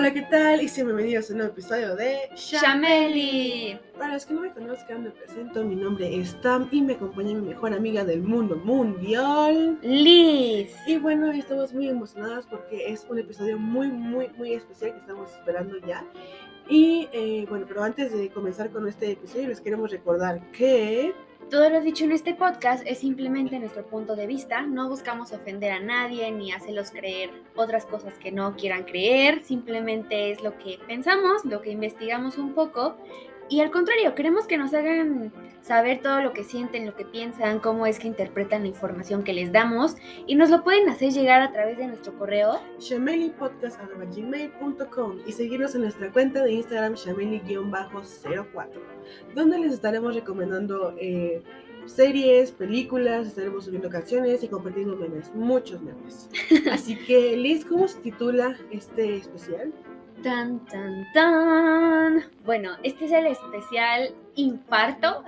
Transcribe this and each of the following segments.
Hola, ¿qué tal? Y sean bienvenidos a un nuevo episodio de Shameli. Para los que no me conozcan, me presento. Mi nombre es Tam y me acompaña mi mejor amiga del mundo mundial, Liz. Y bueno, estamos muy emocionadas porque es un episodio muy, muy, muy especial que estamos esperando ya. Y eh, bueno, pero antes de comenzar con este episodio, les queremos recordar que todo lo dicho en este podcast es simplemente nuestro punto de vista, no buscamos ofender a nadie ni hacerlos creer otras cosas que no quieran creer, simplemente es lo que pensamos, lo que investigamos un poco y al contrario, queremos que nos hagan saber todo lo que sienten, lo que piensan, cómo es que interpretan la información que les damos y nos lo pueden hacer llegar a través de nuestro correo shamelipodcast.gmail.com y seguirnos en nuestra cuenta de Instagram shameli-04 donde les estaremos recomendando eh, series, películas, estaremos subiendo canciones y compartiendo memes, muchos memes. Así que Liz, ¿cómo se titula este especial? Tan, tan, tan. Bueno, este es el especial infarto.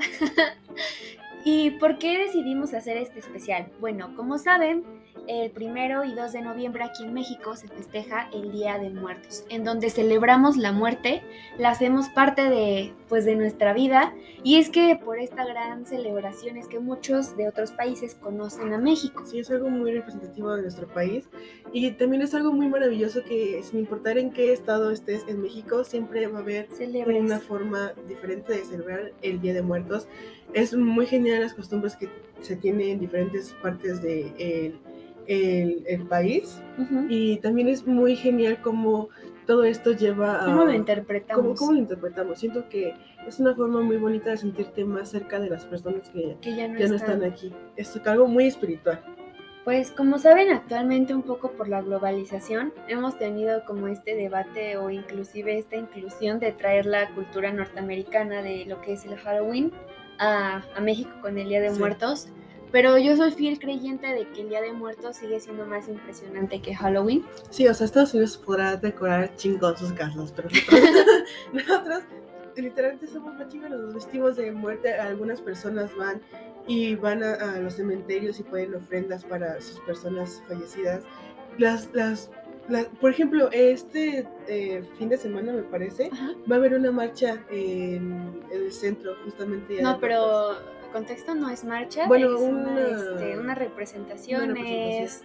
¿Y por qué decidimos hacer este especial? Bueno, como saben, el primero y 2 de noviembre aquí en México se festeja el Día de Muertos, en donde celebramos la muerte, la hacemos parte de, pues, de nuestra vida, y es que por esta gran celebración es que muchos de otros países conocen a México. Sí, es algo muy representativo de nuestro país, y también es algo muy maravilloso que sin importar en qué estado estés en México, siempre va a haber una forma diferente de celebrar el Día de Muertos. Es muy genial las costumbres que se tienen en diferentes partes del de, el, país. Y también es muy genial cómo todo esto lleva a... ¿Cómo lo interpretamos? ¿cómo, lo interpretamos? Siento que es una forma muy bonita de sentirte más cerca de las personas que, ya, no, están. aquí. Es algo muy espiritual. Pues como saben actualmente un poco por la globalización hemos tenido como este debate o inclusive esta inclusión de traer la cultura norteamericana de lo que es el Halloween a, México con el Día de Muertos pero yo soy fiel creyente de que el Día de Muertos sigue siendo más impresionante que Halloween. Sí, o sea, Estados Unidos podrá decorar chingón sus casas, pero nosotros, literalmente somos más chingones, nos vestimos de muerte. Algunas personas van y van a, los cementerios y ponen ofrendas para sus personas fallecidas. Las, las, por ejemplo, este eh, fin de semana me parece, va a haber una marcha en, el centro, justamente. No, pero contexto no es marcha, bueno, es una, una, representación, es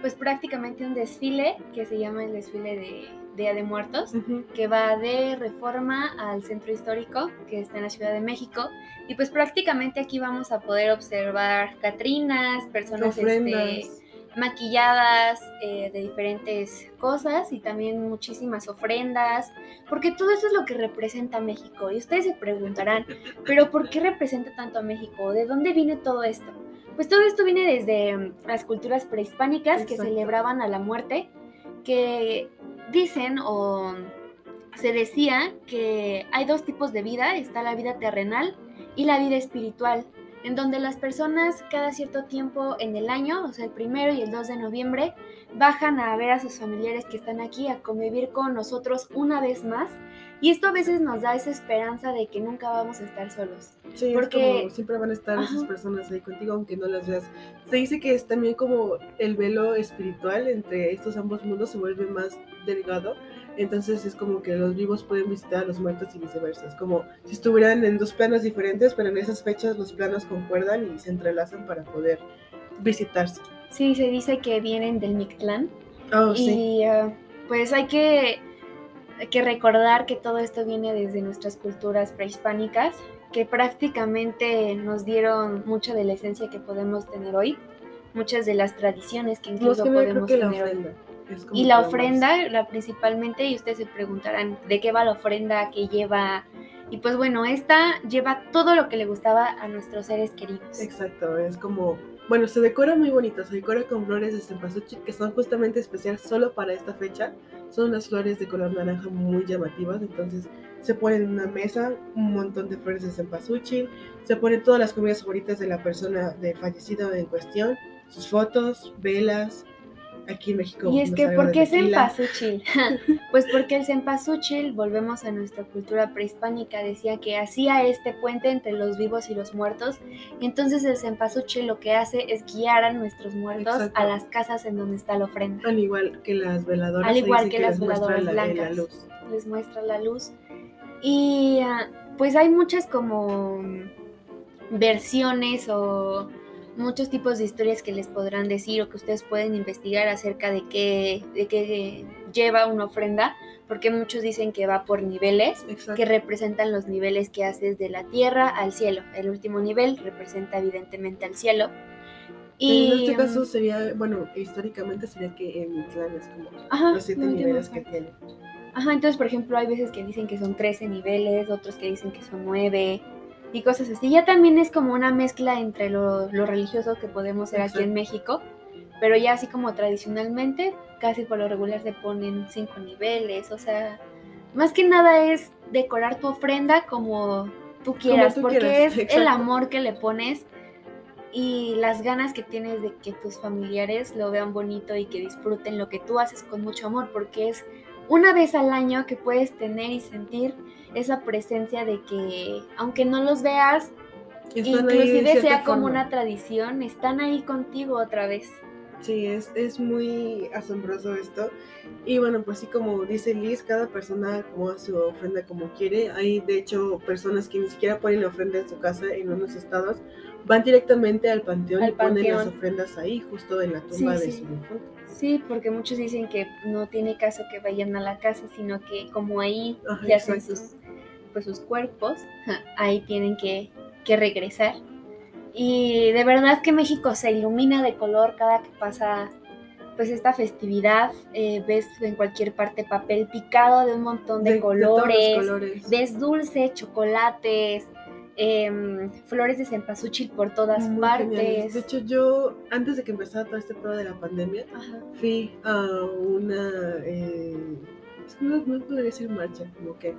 pues prácticamente un desfile que se llama el desfile de Día de Muertos, que va de Reforma al Centro Histórico, que está en la Ciudad de México, y pues prácticamente aquí vamos a poder observar Catrinas, personas este, maquilladas eh, de diferentes cosas y también muchísimas ofrendas, porque todo eso es lo que representa México. Y ustedes se preguntarán, pero ¿por qué representa tanto a México? ¿De dónde viene todo esto? Pues todo esto viene desde mm, las culturas prehispánicas que celebraban a la muerte, que dicen o se decía que hay dos tipos de vida, está la vida terrenal y la vida espiritual en donde las personas cada cierto tiempo en el año, o sea, el primero y el 2 de noviembre, bajan a ver a sus familiares que están aquí, a convivir con nosotros una vez más. Y esto a veces nos da esa esperanza de que nunca vamos a estar solos. Sí, porque como siempre van a estar esas personas ahí contigo, aunque no las veas. Se dice que es también como el velo espiritual entre estos ambos mundos se vuelve más delgado entonces es como que los vivos pueden visitar a los muertos y viceversa. Es como si estuvieran en dos planos diferentes, pero en esas fechas los planos concuerdan y se entrelazan para poder visitarse. Sí, se dice que vienen del Mictlán. Oh, y uh, pues hay que, que recordar que todo esto viene desde nuestras culturas prehispánicas, que prácticamente nos dieron mucha de la esencia que podemos tener hoy, muchas de las tradiciones que incluso podemos tener hoy. Y la ofrenda, la principalmente, y ustedes se preguntarán de qué va la ofrenda, qué lleva. Y pues bueno, esta lleva todo lo que le gustaba a nuestros seres queridos. Exacto, es como, bueno, se decora muy bonito, se decora con flores de cempasúchil que son justamente especiales solo para esta fecha. Son unas flores de color naranja muy llamativas, entonces se ponen en una mesa un montón de flores de cempasúchil, se ponen todas las comidas favoritas de la persona de fallecido en cuestión, sus fotos, velas, aquí en México. Y es que, ¿por qué cempasúchil? pues porque el cempasúchil, volvemos a nuestra cultura prehispánica, decía que hacía este puente entre los vivos y los muertos. Y entonces el cempasúchil lo que hace es guiar a nuestros muertos a las casas en donde está la ofrenda. Al igual que las veladoras. Al igual que, las veladoras blancas. Les muestra la luz. Y ah, pues hay muchas como versiones o muchos tipos de historias que les podrán decir o que ustedes pueden investigar acerca de qué, de qué lleva una ofrenda, porque muchos dicen que va por niveles, que representan los niveles que haces de la tierra al cielo. El último nivel representa evidentemente al cielo. Y, en este caso sería, bueno, históricamente sería que en Itlán es como los siete niveles que tiene. Ajá, entonces por ejemplo hay veces que dicen que son 13 niveles, otros que dicen que son 9, y cosas así. Ya también es como una mezcla entre lo, religioso que podemos ser aquí en México, pero ya así como tradicionalmente, casi por lo regular se ponen cinco niveles, o sea, más que nada es decorar tu ofrenda como tú quieras, porque es el amor que le pones y las ganas que tienes de que tus familiares lo vean bonito y que disfruten lo que tú haces con mucho amor, porque es una vez al año que puedes tener y sentir esa presencia de que aunque no los veas, inclusive sea como una tradición, están ahí contigo otra vez. Sí, es, es muy asombroso esto. Y bueno, pues sí, como dice Liz, cada persona como su ofrenda como quiere. Hay de hecho personas que ni siquiera ponen la ofrenda en su casa en unos estados, van directamente al panteón y ponen las ofrendas ahí, justo en la tumba de su difunto. Sí, porque muchos dicen que no tiene caso que vayan a la casa, sino que como ahí ya hacen sus pues sus cuerpos, ahí tienen que, regresar. Y de verdad que México se ilumina de color cada que pasa pues esta festividad. Eh, ves en cualquier parte papel picado de un montón de, colores, colores, Ves dulce, chocolates, em, flores de cempasúchil por todas partes. De hecho, yo antes de que empezara todo este pedo de la pandemia, fui a una... Eh, no, no podría decir marcha, como que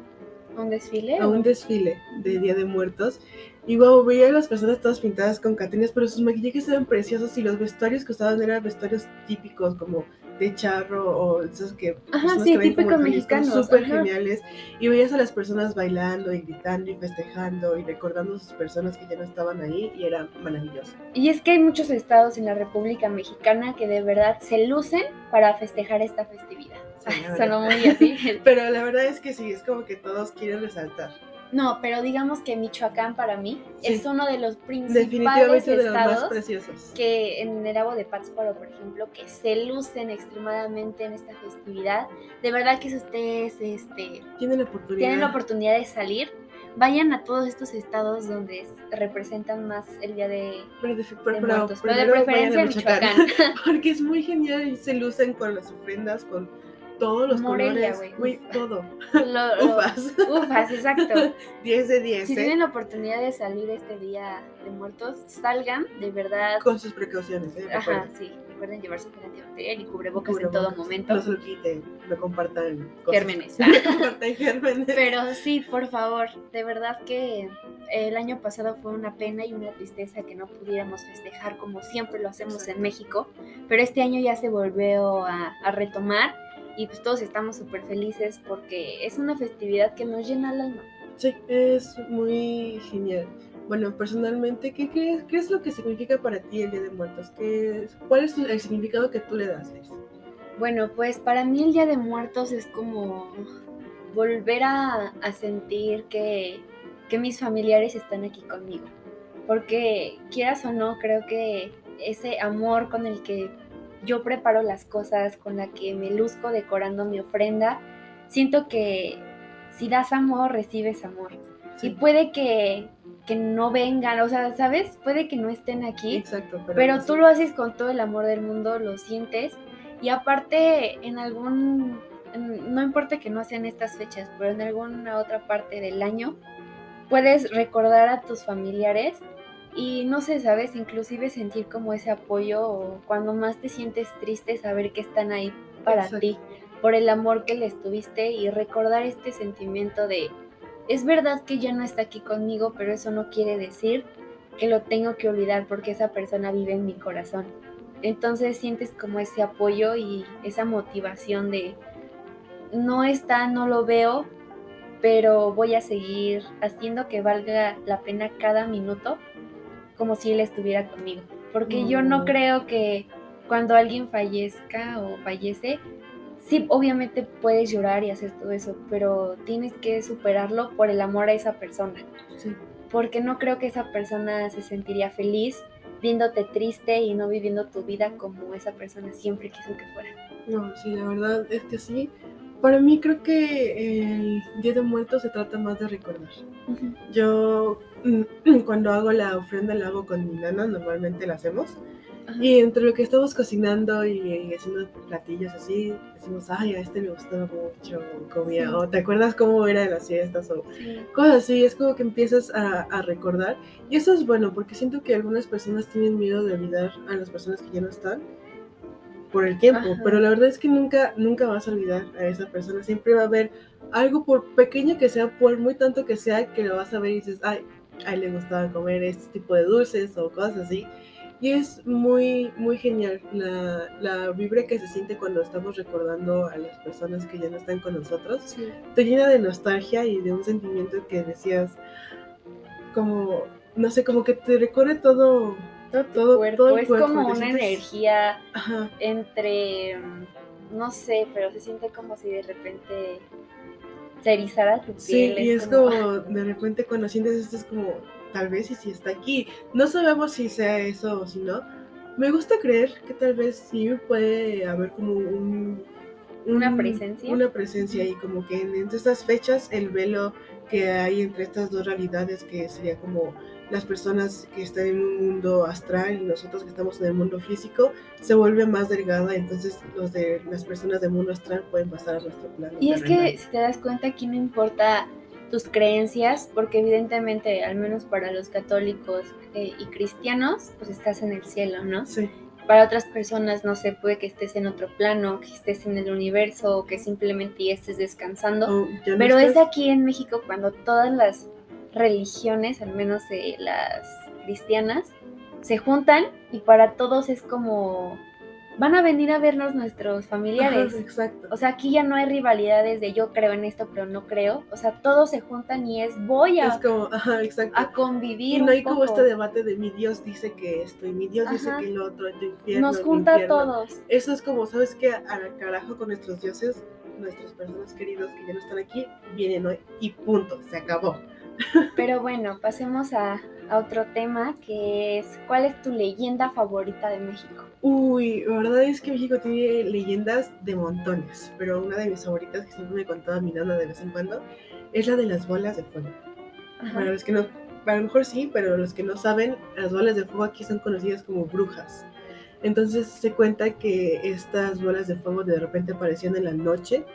¿A un desfile? A un desfile de Día de Muertos. Y wow, veía a las personas todas pintadas con catrinas, pero sus maquillajes eran preciosos y los vestuarios que usaban eran vestuarios típicos, como de charro o esos que. Ajá, sí, típicos mexicanos. Súper geniales. Y veías a las personas bailando y gritando y festejando y recordando a sus personas que ya no estaban ahí y era maravilloso. Y es que hay muchos estados en la República Mexicana que de verdad se lucen para festejar esta festividad. Sonó muy así. pero la verdad es que sí, es como que todos quieren resaltar. No, pero digamos que Michoacán para mí es uno de los principales estados preciosos. que en el lago de Pátzcuaro, por ejemplo, que se lucen extremadamente en esta festividad. De verdad que si ustedes este, tienen, la oportunidad. tienen la oportunidad de salir, vayan a todos estos estados donde representan más el día de, pero de, muertos, pero de preferencia Michoacán. Michoacán. Porque es muy genial y se lucen con las ofrendas, con todos los colores, güey, todo. ufas. Ufas, exacto. 10 de 10. Si ¿eh? tienen la oportunidad de salir este día de muertos, salgan, de verdad. Con sus precauciones, ¿eh? Ajá, sí. Recuerden llevarse gel antibacterial y cubrebocas, en todo momento. No se lo quiten, no compartan Gérmenes. compartan gérmenes. Pero sí, por favor, de verdad que el año pasado fue una pena y una tristeza que no pudiéramos festejar como siempre lo hacemos en México, pero este año ya se volvió a, a retomar y pues todos estamos súper felices porque es una festividad que nos llena el alma. Sí, es muy genial. Bueno, personalmente, ¿qué, qué, qué es lo que significa para ti el Día de Muertos? ¿Qué ¿Cuál es el significado que tú le das? Bueno, pues para mí el Día de Muertos es como volver a, a sentir que, que mis familiares están aquí conmigo. Porque quieras o no, creo que ese amor con el que yo preparo las cosas, con la que me luzco decorando mi ofrenda, siento que si das amor, recibes amor. Y puede que, que, no vengan, o sea, ¿sabes? Puede que no estén aquí. Exacto. Pero, tú lo haces con todo el amor del mundo, lo sientes. Y aparte, en algún, no importa que no sean estas fechas, pero en alguna otra parte del año, puedes recordar a tus familiares y no sé, sabes, inclusive sentir como ese apoyo o cuando más te sientes triste, saber que están ahí para ti, por el amor que les tuviste y recordar este sentimiento de, es verdad que ya no está aquí conmigo, pero eso no quiere decir que lo tengo que olvidar porque esa persona vive en mi corazón. Entonces sientes como ese apoyo y esa motivación de no está, no lo veo, pero voy a seguir haciendo que valga la pena cada minuto como si él estuviera conmigo. Porque yo no mm. creo que cuando alguien fallezca o fallece, sí, obviamente puedes llorar y hacer todo eso, pero tienes que superarlo por el amor a esa persona. Porque no creo que esa persona se sentiría feliz viéndote triste y no viviendo tu vida como esa persona siempre quiso que fuera. No, sí, la verdad es que sí. Para mí creo que el Día de Muertos se trata más de recordar. Yo mm, cuando hago la ofrenda la hago con mi nana, normalmente la hacemos. Y entre lo que estamos cocinando y, haciendo platillos así, decimos, ay, a este me gustó mucho, comía, o te acuerdas cómo era en las fiestas, o cosas así, es como que empiezas a, a, recordar. Y eso es bueno, porque siento que algunas personas tienen miedo de olvidar a las personas que ya no están por el tiempo, pero la verdad es que nunca, nunca vas a olvidar a esa persona, siempre va a haber algo por pequeño que sea, por muy tanto que sea, que lo vas a ver y dices, ay, a él le gustaba comer este tipo de dulces o cosas así. Y es muy, muy genial la, la vibra que se siente cuando estamos recordando a las personas que ya no están con nosotros. Te llena de nostalgia y de un sentimiento que decías, como, no sé, como que te recorre todo, todo, cuerpo. es como una energía entre, no sé, pero se siente como si de repente se erizara tu piel. Sí, y es como, de repente cuando sientes esto es como, tal vez y si está aquí. No sabemos si sea eso o si no. Me gusta creer que tal vez sí puede haber como un, una presencia. Una presencia y como que entre estas fechas el velo que hay entre estas dos realidades que sería como las personas que están en un mundo astral y nosotros que estamos en el mundo físico se vuelve más delgada, entonces los de las personas del mundo astral pueden pasar a nuestro plano. Y es que si te das cuenta aquí no importa tus creencias, porque evidentemente, al menos para los católicos eh, y cristianos, pues estás en el cielo, ¿no? Sí. Para otras personas, no sé, puede que estés en otro plano, que estés en el universo, o que simplemente ya estés descansando. pero es aquí en México cuando todas las religiones, al menos las cristianas, se juntan y para todos es como van a venir a vernos nuestros familiares. exacto. O sea, aquí ya no hay rivalidades de yo creo en esto, pero no creo. O sea, todos se juntan y es voy a, es como, ajá, exacto. a convivir. Y no hay como este debate de mi Dios dice que esto y mi Dios dice que lo otro, tu infierno. Nos junta a todos. Eso es como, ¿sabes qué? Al carajo con nuestros dioses, nuestras personas queridos que ya no están aquí, vienen hoy y punto, se acabó. Pero bueno, pasemos a, a otro tema que es ¿cuál es tu leyenda favorita de México? Uy, la verdad es que México tiene leyendas de montones, pero una de mis favoritas que siempre me contaba mi nana de vez en cuando es la de las bolas de fuego. Para los que no, a lo mejor sí, pero los que no saben, las bolas de fuego aquí son conocidas como brujas. Entonces se cuenta que estas bolas de fuego de repente aparecían en la noche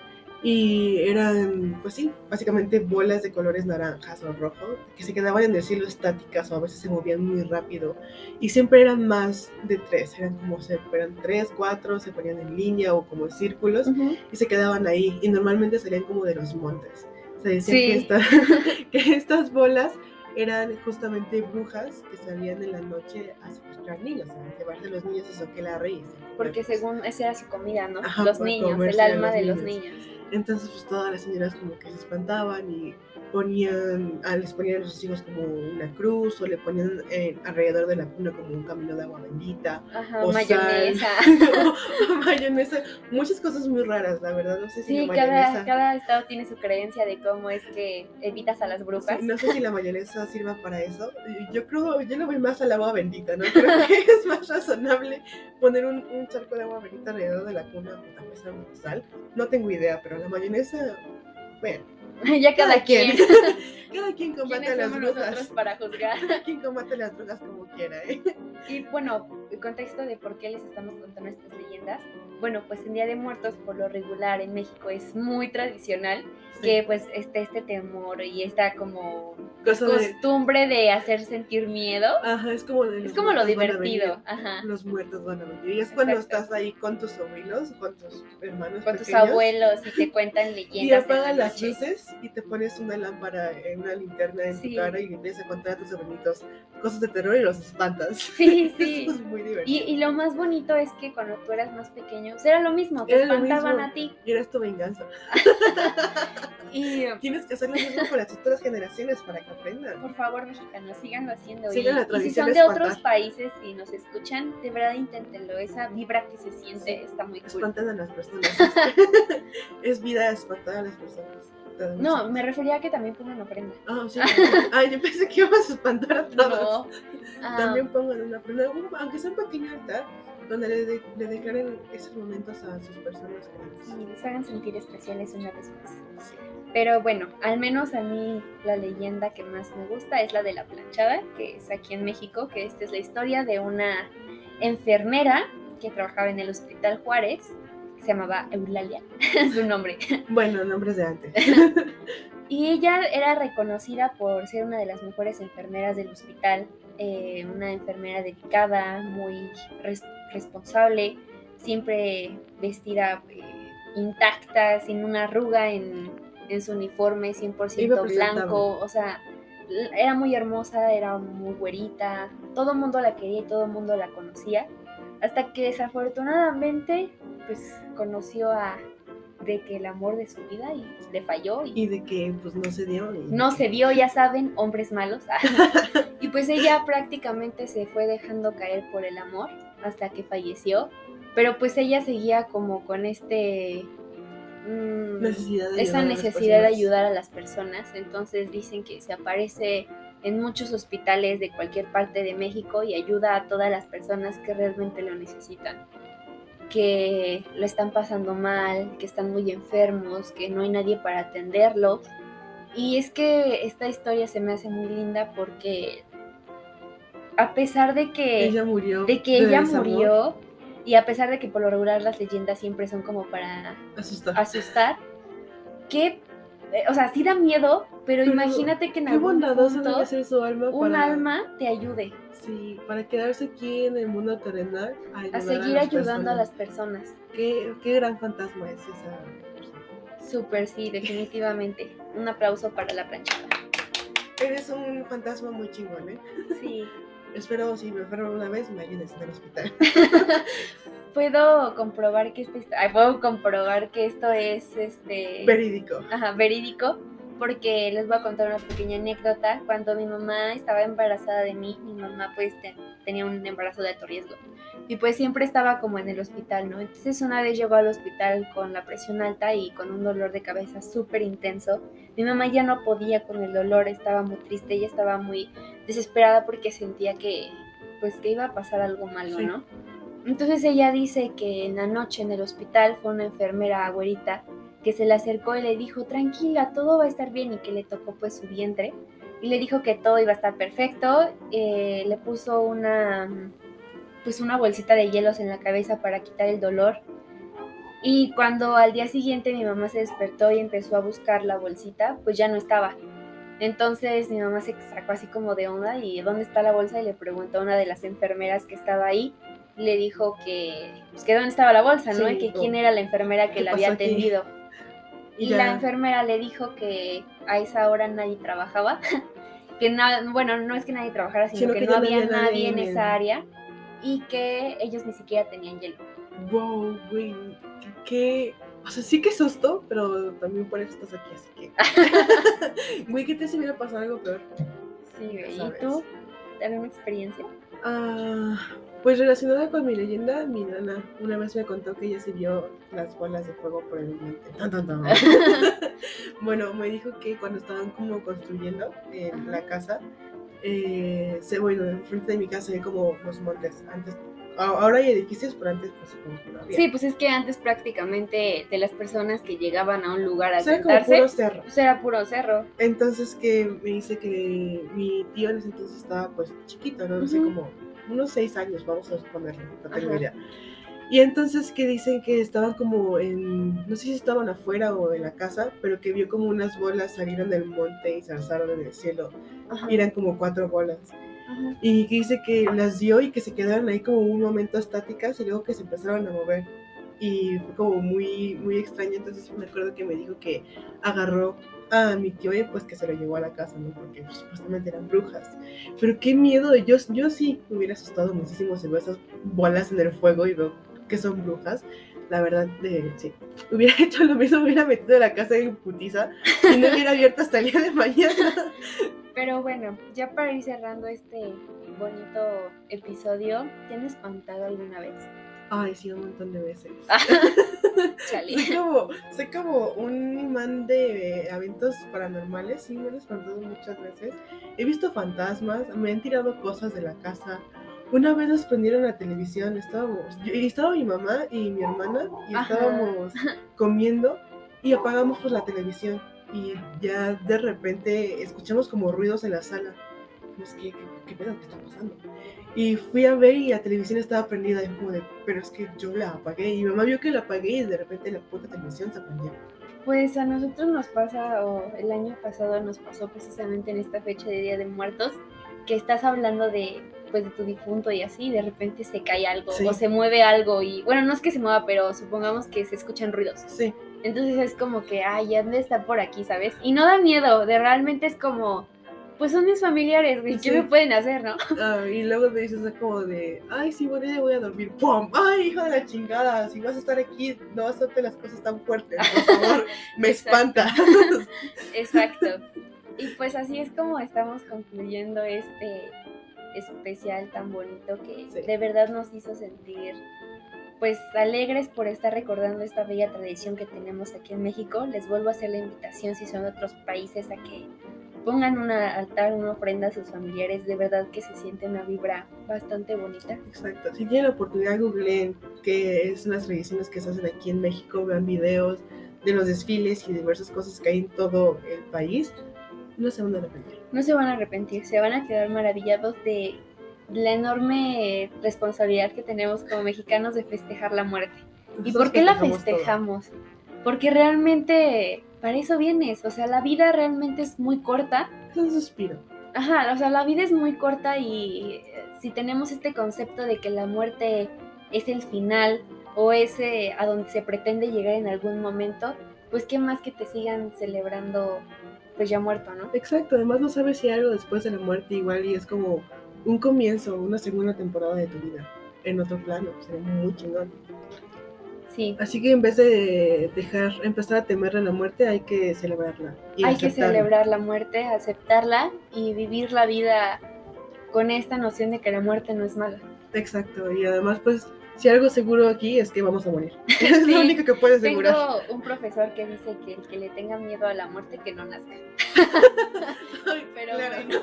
y eran, pues sí, básicamente bolas de colores naranjas o rojo que se quedaban en el cielo estáticas o a veces se movían muy rápido y siempre eran más de tres, eran como se eran tres, cuatro, se ponían en línea o como en círculos y se quedaban ahí y normalmente salían como de los montes. Se decía que, que estas bolas eran justamente brujas que salían en la noche a secuestrar niños, a llevarse los niños a la raíz. Porque según esa era su comida, ¿no? los niños, el alma de los niños. Entonces, pues todas las señoras como que se espantaban y ponían, ah, les ponían a los hijos como una cruz o le ponían eh, alrededor de la cuna como un camino de agua bendita. o mayonesa. o, mayonesa. Muchas cosas muy raras, la verdad. No sé si sí, cada, cada, estado tiene su creencia de cómo es que evitas a las brujas. no sé si la mayonesa sirva para eso. Yo creo, yo le voy más al agua bendita, ¿no? Creo que es más razonable poner un, un charco de agua bendita alrededor de la cuna o tal vez sal. No tengo idea, pero la mayonesa, bueno ya cada, quien. cada quien combate las brujas. para juzgar. Cada quien combate las brujas como quiera, ¿eh? Y bueno, el contexto de por qué les estamos contando estas leyendas. Bueno, pues en Día de Muertos, por lo regular en México es muy tradicional que pues esté este temor y esta como costumbre de... hacer sentir miedo. Ajá, es como, es como lo divertido. Ajá. Los muertos van a venir. Y es cuando estás ahí con tus sobrinos, con tus hermanos. Con tus abuelos y te cuentan leyendas. Y apagan las luces y te pones una lámpara, en una linterna en tu cara y empiezas a contar a tus sobrinitos cosas de terror y los espantas. Sí, sí. es muy divertido. Y, lo más bonito es que cuando tú eras más pequeño, era lo mismo, te espantaban a ti. Y eras tu venganza. y tienes que hacer lo mismo con las otras generaciones para que aprendan. Por favor, mexicanos, síganlo haciendo. y, si son de otros países y nos escuchan, de verdad inténtenlo. Esa vibra que se siente está muy cool. Espantan a las personas. es vida espantar a las personas. No, me refería a que también pongan ofrenda. Ah, sí. Ay, yo pensé que ibas a espantar a todos. No. También pongan una ofrenda, aunque sea un pequeño altar, donde le, le, declaren esos momentos a sus personas. Sí, les hagan sentir especiales una vez más. Sí. Pero bueno, al menos a mí la leyenda que más me gusta es la de la planchada, que es aquí en México, que esta es la historia de una enfermera que trabajaba en el Hospital Juárez se llamaba Eulalia, su nombre. Bueno, nombres de antes. y ella era reconocida por ser una de las mejores enfermeras del hospital, eh, una enfermera dedicada, muy responsable, siempre vestida eh, intacta, sin una arruga en, en su uniforme, 100% blanco, o sea, era muy hermosa, era muy güerita, todo el mundo la quería y todo el mundo la conocía, hasta que desafortunadamente pues conoció a de que el amor de su vida y le falló y, de que pues no se dio no se dio ya saben hombres malos. Y pues ella prácticamente se fue dejando caer por el amor hasta que falleció pero pues ella seguía como con este mm, necesidad esa necesidad de ayudar a las personas entonces dicen que se aparece en muchos hospitales de cualquier parte de México y ayuda a todas las personas que realmente lo necesitan que lo están pasando mal, que están muy enfermos, que no hay nadie para atenderlos. Y es que esta historia se me hace muy linda porque a pesar de que ella murió, de que ella murió y a pesar de que por lo regular las leyendas siempre son como para asustar, asustar que eh, o sea, sí da miedo, pero, imagínate que en algún punto su alma un alma te ayude. Sí, para quedarse aquí en el mundo terrenal, a, seguir ayudando a las personas. Qué, qué gran fantasma es esa Súper, sí, definitivamente. Un aplauso para la planchada. Eres un fantasma muy chingón, ¿eh? Sí. Espero si me enfermo una vez me ayudes en el hospital. puedo comprobar que esto, puedo comprobar que esto es este verídico. Ajá, verídico, porque les voy a contar una pequeña anécdota. Cuando mi mamá estaba embarazada de mí, mi mamá pues tenía un embarazo de alto riesgo y pues siempre estaba como en el hospital, ¿no? Entonces una vez llegó al hospital con la presión alta y con un dolor de cabeza súper intenso. Mi mamá ya no podía con el dolor, estaba muy triste, ella estaba muy desesperada porque sentía que pues que iba a pasar algo malo, ¿no? Entonces ella dice que en la noche en el hospital fue una enfermera agüerita que se le acercó y le dijo, tranquila, todo va a estar bien y que le tocó pues su vientre y le dijo que todo iba a estar perfecto, eh, le puso una pues una bolsita de hielos en la cabeza para quitar el dolor y cuando al día siguiente mi mamá se despertó y empezó a buscar la bolsita, pues ya no estaba. Entonces mi mamá se sacó así como de onda y ¿dónde está la bolsa? Y le preguntó a una de las enfermeras que estaba ahí le dijo que, pues, que dónde estaba la bolsa, ¿no? Y que quién era la enfermera que la había atendido. Y la enfermera le dijo que a esa hora nadie trabajaba, que nada, bueno, no es que nadie trabajara, sino, que, no había nadie, en esa área y que ellos ni siquiera tenían hielo. Wow, güey, qué, o sea, sí que susto, pero también por eso estás aquí, así que. Güey, ¿qué te si hubiera pasado algo peor? Sí, güey. ¿Y tú? ¿Alguna experiencia? Ah, pues relacionada con mi leyenda, mi nana una vez me contó que ella se vio las bolas de fuego por el monte. bueno, me dijo que cuando estaban como construyendo en la casa, eh, se, bueno, enfrente de mi casa hay como los montes. Antes, ahora hay edificios, pero antes pues como había. Sí, pues es que antes prácticamente de las personas que llegaban a un lugar a o sea, como puro cerro. Pues era puro cerro. Entonces que me dice que mi tío en ese entonces estaba pues chiquito, no, no sé, como unos seis años, vamos a suponerlo, no tengo idea. Y entonces que dicen que estaban como en, no sé si estaban afuera o en la casa, pero que vio como unas bolas salieron del monte y se alzaron en el cielo. Y eran como cuatro bolas. Y que dice que las dio y que se quedaron ahí como un momento estáticas y luego que se empezaron a mover. Y fue como muy, muy extraño. Entonces me acuerdo que me dijo que agarró a mi tío y pues que se lo llevó a la casa, ¿no? Porque pues, supuestamente eran brujas. Pero qué miedo. Yo, yo sí me hubiera asustado muchísimo si veo esas bolas en el fuego y veo que son brujas. La verdad, de, sí. Hubiera hecho lo mismo, hubiera metido en la casa en putiza y no hubiera abierto hasta el día de mañana. Pero bueno, ya para ir cerrando este bonito episodio, ¿tienes espantado alguna vez? Ay, sí, un montón de veces. soy, como, soy como un imán de eventos paranormales, sí, me he espantado muchas veces. He visto fantasmas, me han tirado cosas de la casa, una vez nos prendieron la televisión, estábamos, yo, y estaba mi mamá y mi hermana, y estábamos comiendo y apagamos pues la televisión. Y ya de repente escuchamos como ruidos en la sala. Pues, ¿qué, qué, qué pedo? ¿Qué está pasando? Y fui a ver y la televisión estaba prendida. Y como de, pero es que yo la apagué. Y mi mamá vio que la apagué y de repente la puta televisión se prendió. Pues a nosotros nos pasa, o el año pasado nos pasó precisamente en esta fecha de Día de Muertos, que estás hablando de pues de tu difunto y así, de repente se cae algo o se mueve algo y bueno, no es que se mueva, pero supongamos que se escuchan ruidos. Sí. Entonces es como que, ay, ya está por aquí, ¿sabes? Y no da miedo, de realmente es como, pues son mis familiares, güey, ¿qué me pueden hacer, no? Ah, y luego me dices como de, ay, sí, bueno, ya voy a dormir, ¡pum! ¡Ay, hija de la chingada! Si vas a estar aquí, no vas a hacer las cosas tan fuertes, por favor, me espanta. Exacto. Y pues así es como estamos concluyendo este especial tan bonito que de verdad nos hizo sentir pues alegres por estar recordando esta bella tradición que tenemos aquí en México. Les vuelvo a hacer la invitación si son otros países a que pongan un altar, una ofrenda a sus familiares. De verdad que se siente una vibra bastante bonita. Exacto. Si tienen la oportunidad, googleen qué es las tradiciones que se hacen aquí en México, vean videos de los desfiles y diversas cosas que hay en todo el país no se van a arrepentir. No se van a arrepentir, se van a quedar maravillados de la enorme responsabilidad que tenemos como mexicanos de festejar la muerte. ¿Y por qué la festejamos? Porque realmente para eso vienes, o sea, la vida realmente es muy corta. Es un suspiro. Ajá, o sea, la vida es muy corta y si tenemos este concepto de que la muerte es el final o es a donde se pretende llegar en algún momento, pues qué más que te sigan celebrando pues ya muerto, ¿no? Exacto, además no sabes si algo después de la muerte igual y es como un comienzo, una segunda temporada de tu vida en otro plano, sería muy chingón. Sí. Así que en vez de dejar, empezar a temerle la muerte, hay que celebrarla. hay que celebrar la muerte, aceptarla y vivir la vida con esta noción de que la muerte no es mala. Exacto, y además pues si algo seguro aquí es que vamos a morir. es lo único que puede asegurar. Tengo un profesor que dice que el que le tenga miedo a la muerte que no nazca. Pero bueno,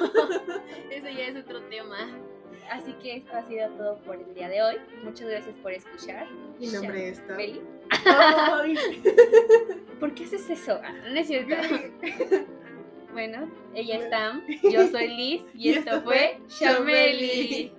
eso ya es otro tema. Así que esto ha sido todo por el día de hoy. Muchas gracias por escuchar. Mi nombre es Beli. ¿Por qué haces eso? Ah, no es cierto. bueno, ella es Tam, yo soy Liz y, esto, fue Chameli.